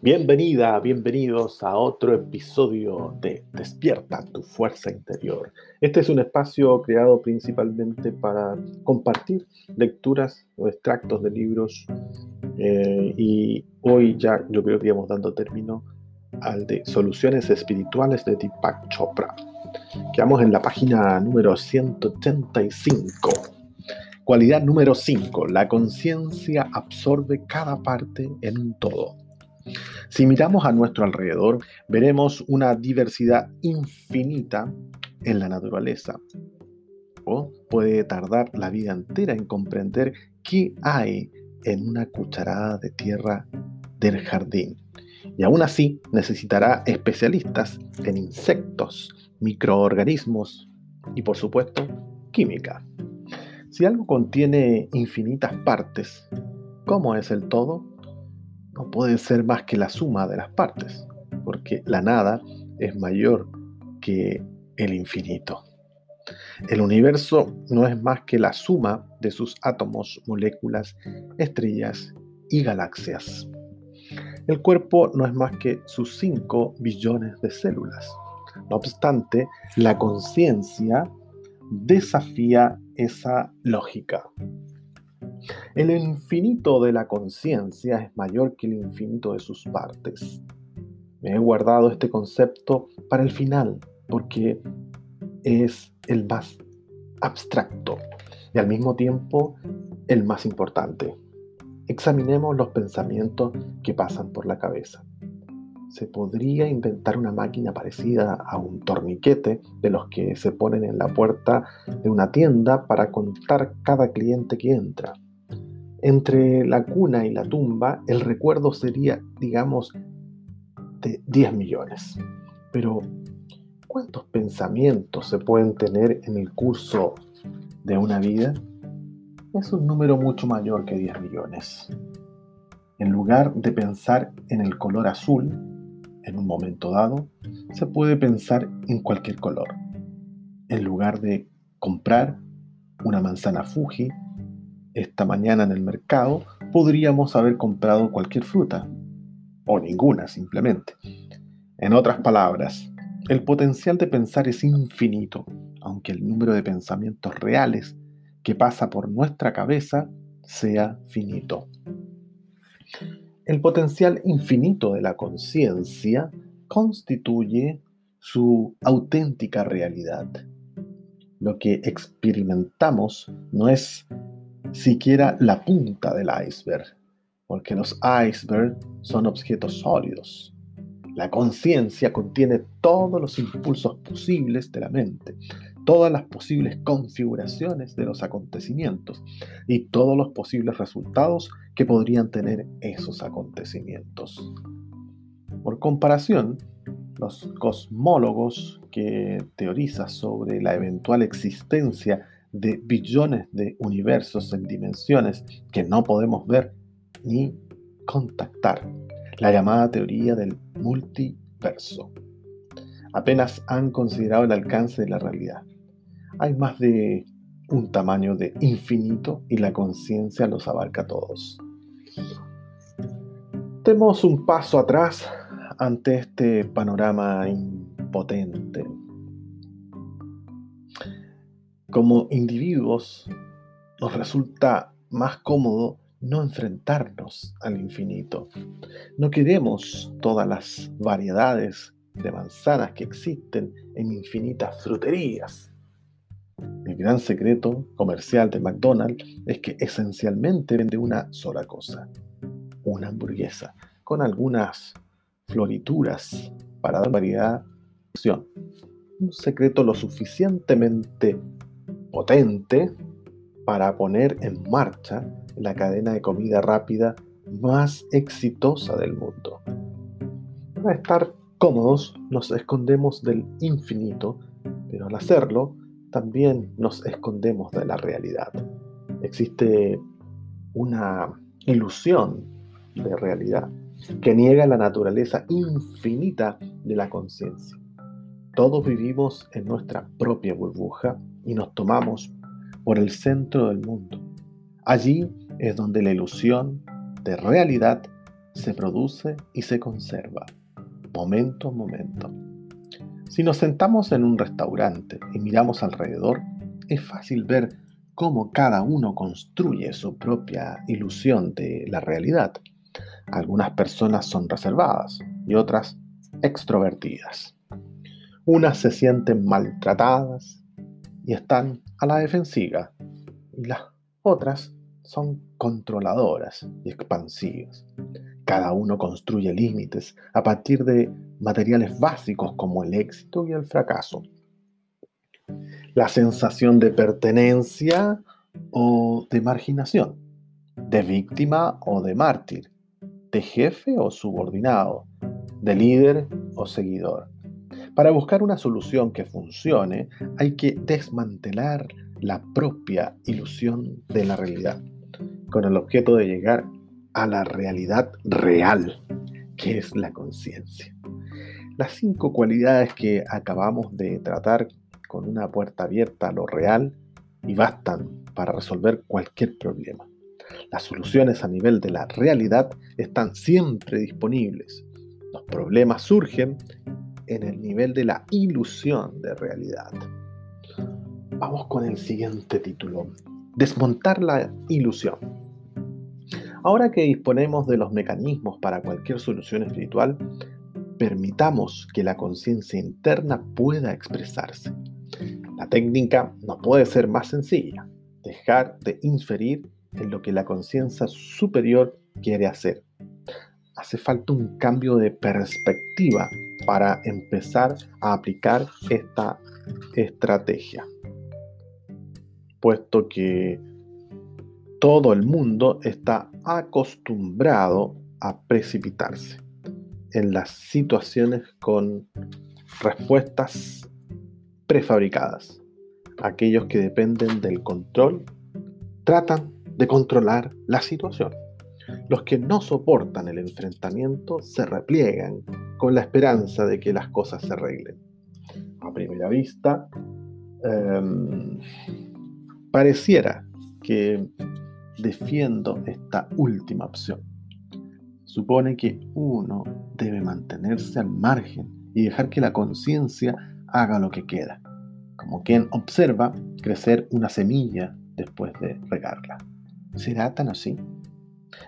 Bienvenida, bienvenidos a otro episodio de Despierta tu fuerza interior. Este es un espacio creado principalmente para compartir lecturas o extractos de libros eh, y hoy ya yo creo que íbamos dando término al de Soluciones Espirituales de Deepak Chopra. Quedamos en la página número 185. Cualidad número 5. La conciencia absorbe cada parte en un todo. Si miramos a nuestro alrededor, veremos una diversidad infinita en la naturaleza. O puede tardar la vida entera en comprender qué hay en una cucharada de tierra del jardín. Y aún así necesitará especialistas en insectos, microorganismos y por supuesto química. Si algo contiene infinitas partes, ¿cómo es el todo? No puede ser más que la suma de las partes, porque la nada es mayor que el infinito. El universo no es más que la suma de sus átomos, moléculas, estrellas y galaxias. El cuerpo no es más que sus 5 billones de células. No obstante, la conciencia desafía esa lógica. El infinito de la conciencia es mayor que el infinito de sus partes. Me he guardado este concepto para el final porque es el más abstracto y al mismo tiempo el más importante. Examinemos los pensamientos que pasan por la cabeza. Se podría inventar una máquina parecida a un torniquete de los que se ponen en la puerta de una tienda para contar cada cliente que entra. Entre la cuna y la tumba, el recuerdo sería, digamos, de 10 millones. Pero, ¿cuántos pensamientos se pueden tener en el curso de una vida? Es un número mucho mayor que 10 millones. En lugar de pensar en el color azul, en un momento dado, se puede pensar en cualquier color. En lugar de comprar una manzana Fuji, esta mañana en el mercado, podríamos haber comprado cualquier fruta, o ninguna simplemente. En otras palabras, el potencial de pensar es infinito, aunque el número de pensamientos reales que pasa por nuestra cabeza sea finito. El potencial infinito de la conciencia constituye su auténtica realidad. Lo que experimentamos no es siquiera la punta del iceberg, porque los icebergs son objetos sólidos. La conciencia contiene todos los impulsos posibles de la mente, todas las posibles configuraciones de los acontecimientos y todos los posibles resultados que podrían tener esos acontecimientos. Por comparación, los cosmólogos que teorizan sobre la eventual existencia de billones de universos en dimensiones que no podemos ver ni contactar, la llamada teoría del multiverso. Apenas han considerado el alcance de la realidad. Hay más de un tamaño de infinito y la conciencia los abarca todos. Demos un paso atrás ante este panorama impotente como individuos nos resulta más cómodo no enfrentarnos al infinito. No queremos todas las variedades de manzanas que existen en infinitas fruterías. El gran secreto comercial de McDonald's es que esencialmente vende una sola cosa, una hamburguesa, con algunas florituras para dar variedad. Un secreto lo suficientemente potente para poner en marcha la cadena de comida rápida más exitosa del mundo. Para estar cómodos nos escondemos del infinito, pero al hacerlo también nos escondemos de la realidad. Existe una ilusión de realidad que niega la naturaleza infinita de la conciencia. Todos vivimos en nuestra propia burbuja y nos tomamos por el centro del mundo. Allí es donde la ilusión de realidad se produce y se conserva, momento a momento. Si nos sentamos en un restaurante y miramos alrededor, es fácil ver cómo cada uno construye su propia ilusión de la realidad. Algunas personas son reservadas y otras extrovertidas. Unas se sienten maltratadas y están a la defensiva y las otras son controladoras y expansivas. Cada uno construye límites a partir de materiales básicos como el éxito y el fracaso. La sensación de pertenencia o de marginación, de víctima o de mártir, de jefe o subordinado, de líder o seguidor. Para buscar una solución que funcione, hay que desmantelar la propia ilusión de la realidad, con el objeto de llegar a la realidad real, que es la conciencia. Las cinco cualidades que acabamos de tratar con una puerta abierta a lo real y bastan para resolver cualquier problema. Las soluciones a nivel de la realidad están siempre disponibles. Los problemas surgen en el nivel de la ilusión de realidad. Vamos con el siguiente título. Desmontar la ilusión. Ahora que disponemos de los mecanismos para cualquier solución espiritual, permitamos que la conciencia interna pueda expresarse. La técnica no puede ser más sencilla. Dejar de inferir en lo que la conciencia superior quiere hacer. Hace falta un cambio de perspectiva para empezar a aplicar esta estrategia, puesto que todo el mundo está acostumbrado a precipitarse en las situaciones con respuestas prefabricadas. Aquellos que dependen del control tratan de controlar la situación. Los que no soportan el enfrentamiento se repliegan con la esperanza de que las cosas se arreglen. A primera vista, em, pareciera que defiendo esta última opción. Supone que uno debe mantenerse al margen y dejar que la conciencia haga lo que queda, como quien observa crecer una semilla después de regarla. ¿Será tan así?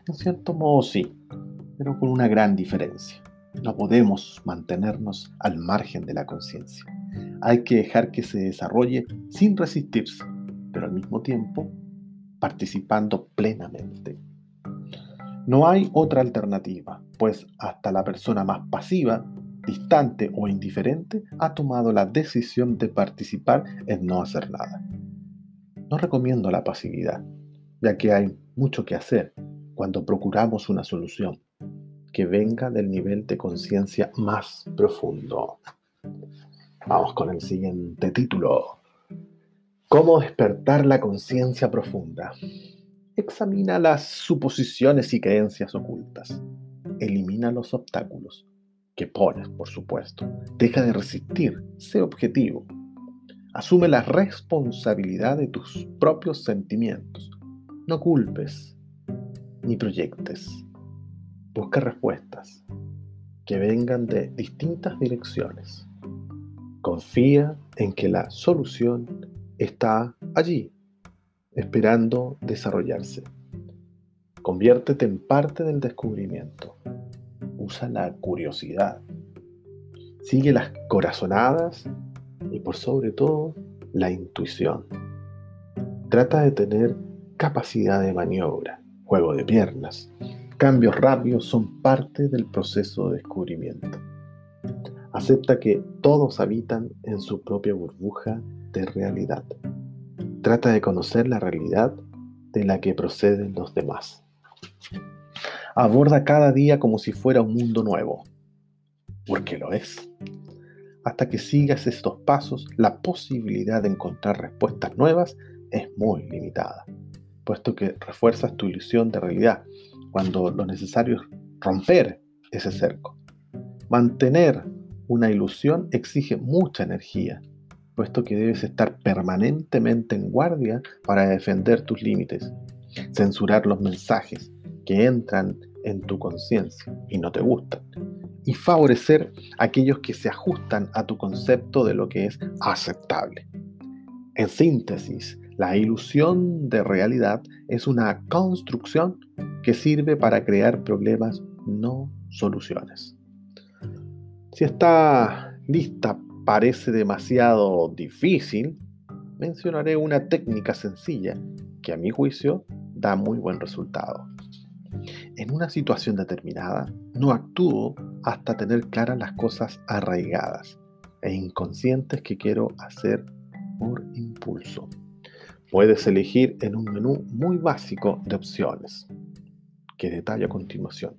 En cierto modo sí, pero con una gran diferencia. No podemos mantenernos al margen de la conciencia. Hay que dejar que se desarrolle sin resistirse, pero al mismo tiempo participando plenamente. No hay otra alternativa, pues hasta la persona más pasiva, distante o indiferente ha tomado la decisión de participar en no hacer nada. No recomiendo la pasividad, ya que hay mucho que hacer cuando procuramos una solución que venga del nivel de conciencia más profundo. Vamos con el siguiente título. ¿Cómo despertar la conciencia profunda? Examina las suposiciones y creencias ocultas. Elimina los obstáculos que pones, por supuesto. Deja de resistir, sé objetivo. Asume la responsabilidad de tus propios sentimientos. No culpes ni proyectes. Busca respuestas que vengan de distintas direcciones. Confía en que la solución está allí, esperando desarrollarse. Conviértete en parte del descubrimiento. Usa la curiosidad. Sigue las corazonadas y por sobre todo la intuición. Trata de tener capacidad de maniobra, juego de piernas, cambios rápidos son parte del proceso de descubrimiento. Acepta que todos habitan en su propia burbuja de realidad. Trata de conocer la realidad de la que proceden los demás. Aborda cada día como si fuera un mundo nuevo, porque lo es. Hasta que sigas estos pasos, la posibilidad de encontrar respuestas nuevas es muy limitada, puesto que refuerzas tu ilusión de realidad cuando lo necesario es romper ese cerco. Mantener una ilusión exige mucha energía, puesto que debes estar permanentemente en guardia para defender tus límites, censurar los mensajes que entran en tu conciencia y no te gustan, y favorecer aquellos que se ajustan a tu concepto de lo que es aceptable. En síntesis, la ilusión de realidad es una construcción que sirve para crear problemas, no soluciones. Si esta lista parece demasiado difícil, mencionaré una técnica sencilla que a mi juicio da muy buen resultado. En una situación determinada, no actúo hasta tener claras las cosas arraigadas e inconscientes que quiero hacer por impulso. Puedes elegir en un menú muy básico de opciones, que detallo a continuación.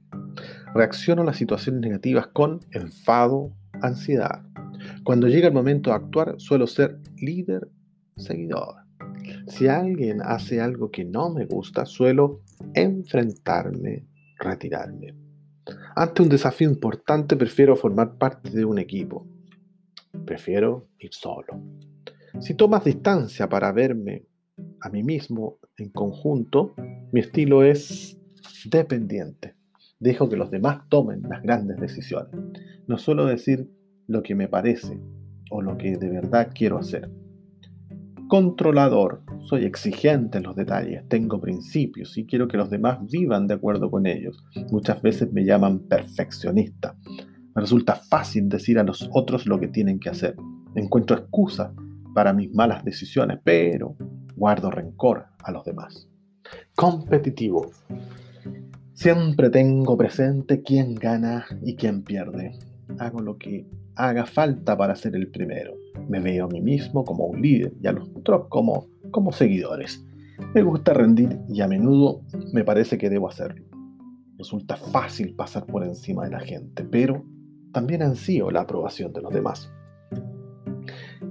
Reacciono a las situaciones negativas con enfado, ansiedad. Cuando llega el momento de actuar, suelo ser líder, seguidor. Si alguien hace algo que no me gusta, suelo enfrentarme, retirarme. Ante un desafío importante, prefiero formar parte de un equipo. Prefiero ir solo. Si tomas distancia para verme a mí mismo en conjunto, mi estilo es dependiente. Dejo que los demás tomen las grandes decisiones. No suelo decir lo que me parece o lo que de verdad quiero hacer. Controlador. Soy exigente en los detalles, tengo principios y quiero que los demás vivan de acuerdo con ellos. Muchas veces me llaman perfeccionista. Me resulta fácil decir a los otros lo que tienen que hacer. Encuentro excusas para mis malas decisiones, pero guardo rencor a los demás. Competitivo. Siempre tengo presente quién gana y quién pierde. Hago lo que haga falta para ser el primero. Me veo a mí mismo como un líder y a los otros como, como seguidores. Me gusta rendir y a menudo me parece que debo hacerlo. Resulta fácil pasar por encima de la gente, pero también ansío la aprobación de los demás.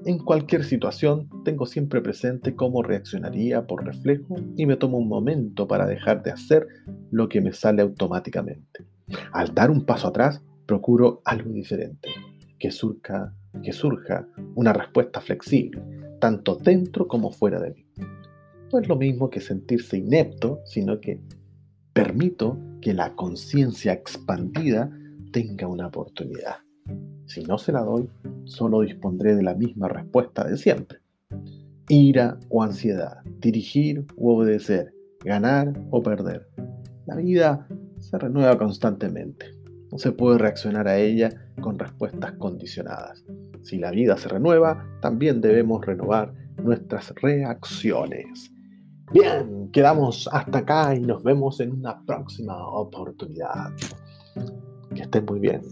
En cualquier situación tengo siempre presente cómo reaccionaría por reflejo y me tomo un momento para dejar de hacer lo que me sale automáticamente. Al dar un paso atrás, procuro algo diferente, que surja, que surja una respuesta flexible, tanto dentro como fuera de mí. No es lo mismo que sentirse inepto, sino que permito que la conciencia expandida tenga una oportunidad. Si no se la doy, solo dispondré de la misma respuesta de siempre. Ira o ansiedad, dirigir u obedecer, ganar o perder. La vida se renueva constantemente. No se puede reaccionar a ella con respuestas condicionadas. Si la vida se renueva, también debemos renovar nuestras reacciones. Bien, quedamos hasta acá y nos vemos en una próxima oportunidad. Que estén muy bien.